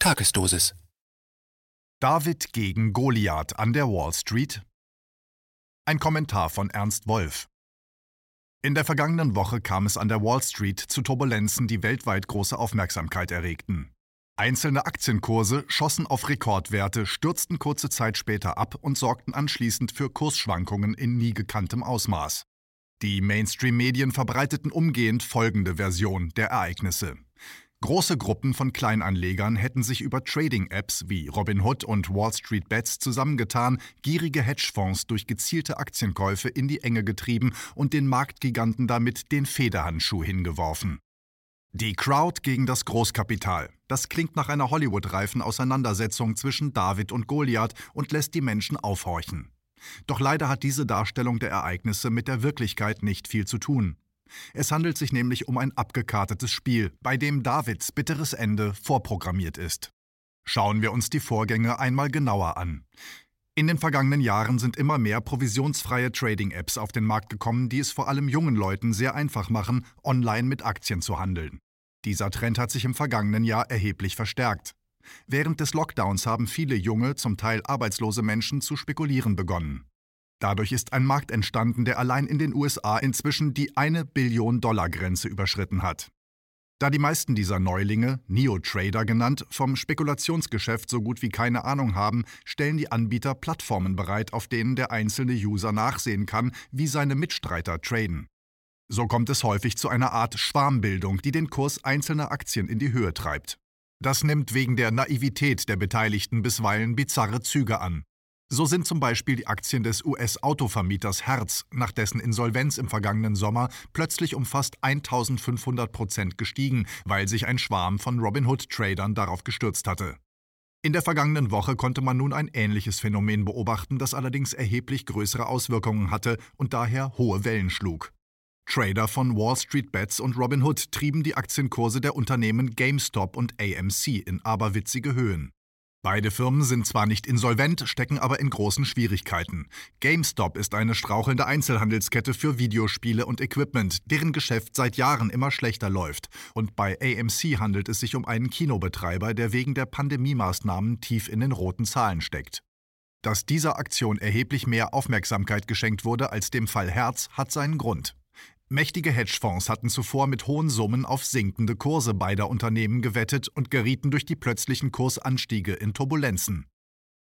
Tagesdosis. David gegen Goliath an der Wall Street? Ein Kommentar von Ernst Wolf. In der vergangenen Woche kam es an der Wall Street zu Turbulenzen, die weltweit große Aufmerksamkeit erregten. Einzelne Aktienkurse schossen auf Rekordwerte, stürzten kurze Zeit später ab und sorgten anschließend für Kursschwankungen in nie gekanntem Ausmaß. Die Mainstream-Medien verbreiteten umgehend folgende Version der Ereignisse. Große Gruppen von Kleinanlegern hätten sich über Trading-Apps wie Robinhood und Wall Street Bets zusammengetan, gierige Hedgefonds durch gezielte Aktienkäufe in die Enge getrieben und den Marktgiganten damit den Federhandschuh hingeworfen. Die Crowd gegen das Großkapital. Das klingt nach einer Hollywood-reifen Auseinandersetzung zwischen David und Goliath und lässt die Menschen aufhorchen. Doch leider hat diese Darstellung der Ereignisse mit der Wirklichkeit nicht viel zu tun. Es handelt sich nämlich um ein abgekartetes Spiel, bei dem Davids bitteres Ende vorprogrammiert ist. Schauen wir uns die Vorgänge einmal genauer an. In den vergangenen Jahren sind immer mehr provisionsfreie Trading-Apps auf den Markt gekommen, die es vor allem jungen Leuten sehr einfach machen, online mit Aktien zu handeln. Dieser Trend hat sich im vergangenen Jahr erheblich verstärkt. Während des Lockdowns haben viele junge, zum Teil arbeitslose Menschen zu spekulieren begonnen. Dadurch ist ein Markt entstanden, der allein in den USA inzwischen die eine Billion Dollar Grenze überschritten hat. Da die meisten dieser Neulinge, Neo-Trader genannt, vom Spekulationsgeschäft so gut wie keine Ahnung haben, stellen die Anbieter Plattformen bereit, auf denen der einzelne User nachsehen kann, wie seine Mitstreiter traden. So kommt es häufig zu einer Art Schwarmbildung, die den Kurs einzelner Aktien in die Höhe treibt. Das nimmt wegen der Naivität der Beteiligten bisweilen bizarre Züge an. So sind zum Beispiel die Aktien des US-Autovermieters Hertz nach dessen Insolvenz im vergangenen Sommer plötzlich um fast 1500 Prozent gestiegen, weil sich ein Schwarm von Robinhood-Tradern darauf gestürzt hatte. In der vergangenen Woche konnte man nun ein ähnliches Phänomen beobachten, das allerdings erheblich größere Auswirkungen hatte und daher hohe Wellen schlug. Trader von Wall Street Bets und Robinhood trieben die Aktienkurse der Unternehmen GameStop und AMC in aberwitzige Höhen. Beide Firmen sind zwar nicht insolvent, stecken aber in großen Schwierigkeiten. GameStop ist eine strauchelnde Einzelhandelskette für Videospiele und Equipment, deren Geschäft seit Jahren immer schlechter läuft. Und bei AMC handelt es sich um einen Kinobetreiber, der wegen der Pandemiemaßnahmen tief in den roten Zahlen steckt. Dass dieser Aktion erheblich mehr Aufmerksamkeit geschenkt wurde als dem Fall Herz, hat seinen Grund. Mächtige Hedgefonds hatten zuvor mit hohen Summen auf sinkende Kurse beider Unternehmen gewettet und gerieten durch die plötzlichen Kursanstiege in Turbulenzen.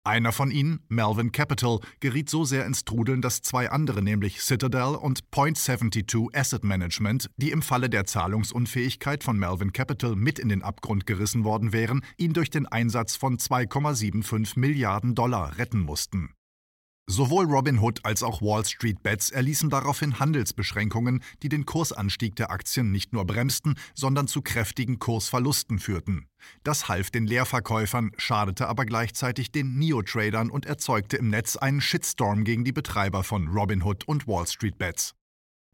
Einer von ihnen, Melvin Capital, geriet so sehr ins Trudeln, dass zwei andere, nämlich Citadel und Point72 Asset Management, die im Falle der Zahlungsunfähigkeit von Melvin Capital mit in den Abgrund gerissen worden wären, ihn durch den Einsatz von 2,75 Milliarden Dollar retten mussten. Sowohl Robinhood als auch Wall Street Bets erließen daraufhin Handelsbeschränkungen, die den Kursanstieg der Aktien nicht nur bremsten, sondern zu kräftigen Kursverlusten führten. Das half den Leerverkäufern, schadete aber gleichzeitig den Neo-Tradern und erzeugte im Netz einen Shitstorm gegen die Betreiber von Robinhood und Wall Street Bets.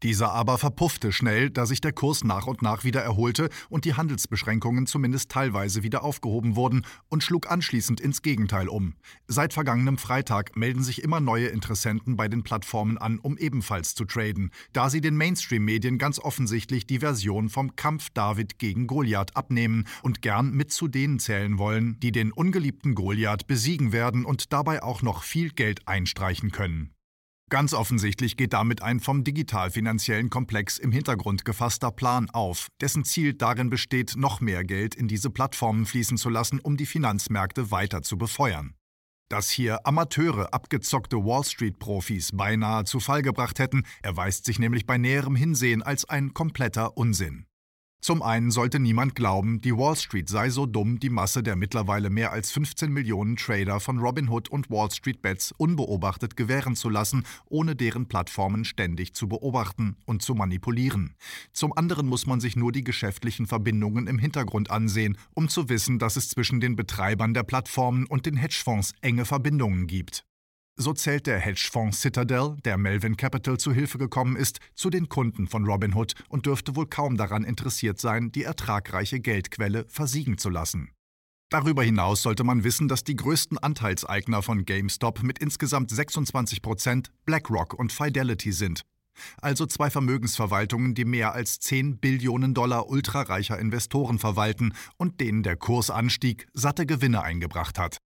Dieser aber verpuffte schnell, da sich der Kurs nach und nach wieder erholte und die Handelsbeschränkungen zumindest teilweise wieder aufgehoben wurden und schlug anschließend ins Gegenteil um. Seit vergangenem Freitag melden sich immer neue Interessenten bei den Plattformen an, um ebenfalls zu traden, da sie den Mainstream-Medien ganz offensichtlich die Version vom Kampf David gegen Goliath abnehmen und gern mit zu denen zählen wollen, die den ungeliebten Goliath besiegen werden und dabei auch noch viel Geld einstreichen können. Ganz offensichtlich geht damit ein vom digital-finanziellen Komplex im Hintergrund gefasster Plan auf, dessen Ziel darin besteht, noch mehr Geld in diese Plattformen fließen zu lassen, um die Finanzmärkte weiter zu befeuern. Dass hier Amateure, abgezockte Wall Street-Profis beinahe zu Fall gebracht hätten, erweist sich nämlich bei näherem Hinsehen als ein kompletter Unsinn. Zum einen sollte niemand glauben, die Wall Street sei so dumm, die Masse der mittlerweile mehr als 15 Millionen Trader von Robinhood und Wall Street Bets unbeobachtet gewähren zu lassen, ohne deren Plattformen ständig zu beobachten und zu manipulieren. Zum anderen muss man sich nur die geschäftlichen Verbindungen im Hintergrund ansehen, um zu wissen, dass es zwischen den Betreibern der Plattformen und den Hedgefonds enge Verbindungen gibt. So zählt der Hedgefonds Citadel, der Melvin Capital zu Hilfe gekommen ist, zu den Kunden von Robinhood und dürfte wohl kaum daran interessiert sein, die ertragreiche Geldquelle versiegen zu lassen. Darüber hinaus sollte man wissen, dass die größten Anteilseigner von GameStop mit insgesamt 26 Prozent BlackRock und Fidelity sind. Also zwei Vermögensverwaltungen, die mehr als 10 Billionen Dollar ultrareicher Investoren verwalten und denen der Kursanstieg satte Gewinne eingebracht hat.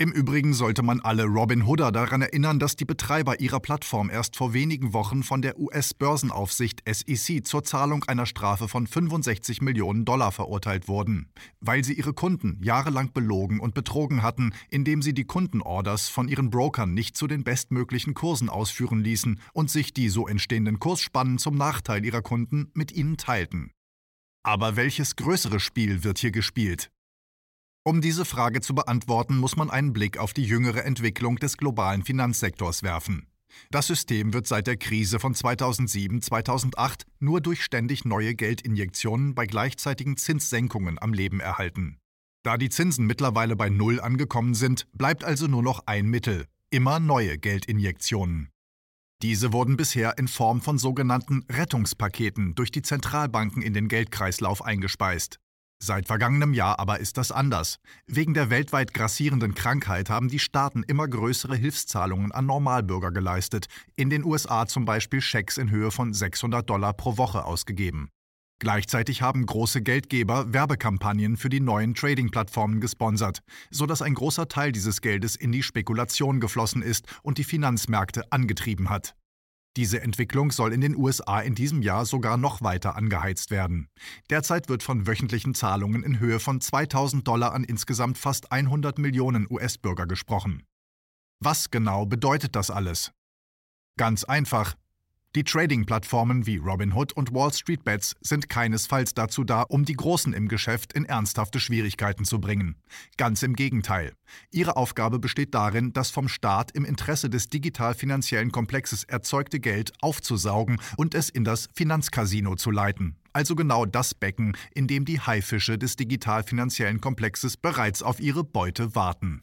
Im Übrigen sollte man alle Robin Hooder daran erinnern, dass die Betreiber ihrer Plattform erst vor wenigen Wochen von der US-Börsenaufsicht SEC zur Zahlung einer Strafe von 65 Millionen Dollar verurteilt wurden, weil sie ihre Kunden jahrelang belogen und betrogen hatten, indem sie die Kundenorders von ihren Brokern nicht zu den bestmöglichen Kursen ausführen ließen und sich die so entstehenden Kursspannen zum Nachteil ihrer Kunden mit ihnen teilten. Aber welches größere Spiel wird hier gespielt? Um diese Frage zu beantworten, muss man einen Blick auf die jüngere Entwicklung des globalen Finanzsektors werfen. Das System wird seit der Krise von 2007-2008 nur durch ständig neue Geldinjektionen bei gleichzeitigen Zinssenkungen am Leben erhalten. Da die Zinsen mittlerweile bei Null angekommen sind, bleibt also nur noch ein Mittel, immer neue Geldinjektionen. Diese wurden bisher in Form von sogenannten Rettungspaketen durch die Zentralbanken in den Geldkreislauf eingespeist. Seit vergangenem Jahr aber ist das anders. Wegen der weltweit grassierenden Krankheit haben die Staaten immer größere Hilfszahlungen an Normalbürger geleistet, in den USA zum Beispiel Schecks in Höhe von 600 Dollar pro Woche ausgegeben. Gleichzeitig haben große Geldgeber Werbekampagnen für die neuen Trading-Plattformen gesponsert, sodass ein großer Teil dieses Geldes in die Spekulation geflossen ist und die Finanzmärkte angetrieben hat. Diese Entwicklung soll in den USA in diesem Jahr sogar noch weiter angeheizt werden. Derzeit wird von wöchentlichen Zahlungen in Höhe von 2000 Dollar an insgesamt fast 100 Millionen US-Bürger gesprochen. Was genau bedeutet das alles? Ganz einfach, die Trading-Plattformen wie Robinhood und Wall Street Bets sind keinesfalls dazu da, um die Großen im Geschäft in ernsthafte Schwierigkeiten zu bringen. Ganz im Gegenteil. Ihre Aufgabe besteht darin, das vom Staat im Interesse des digital-finanziellen Komplexes erzeugte Geld aufzusaugen und es in das Finanzcasino zu leiten. Also genau das Becken, in dem die Haifische des digital-finanziellen Komplexes bereits auf ihre Beute warten.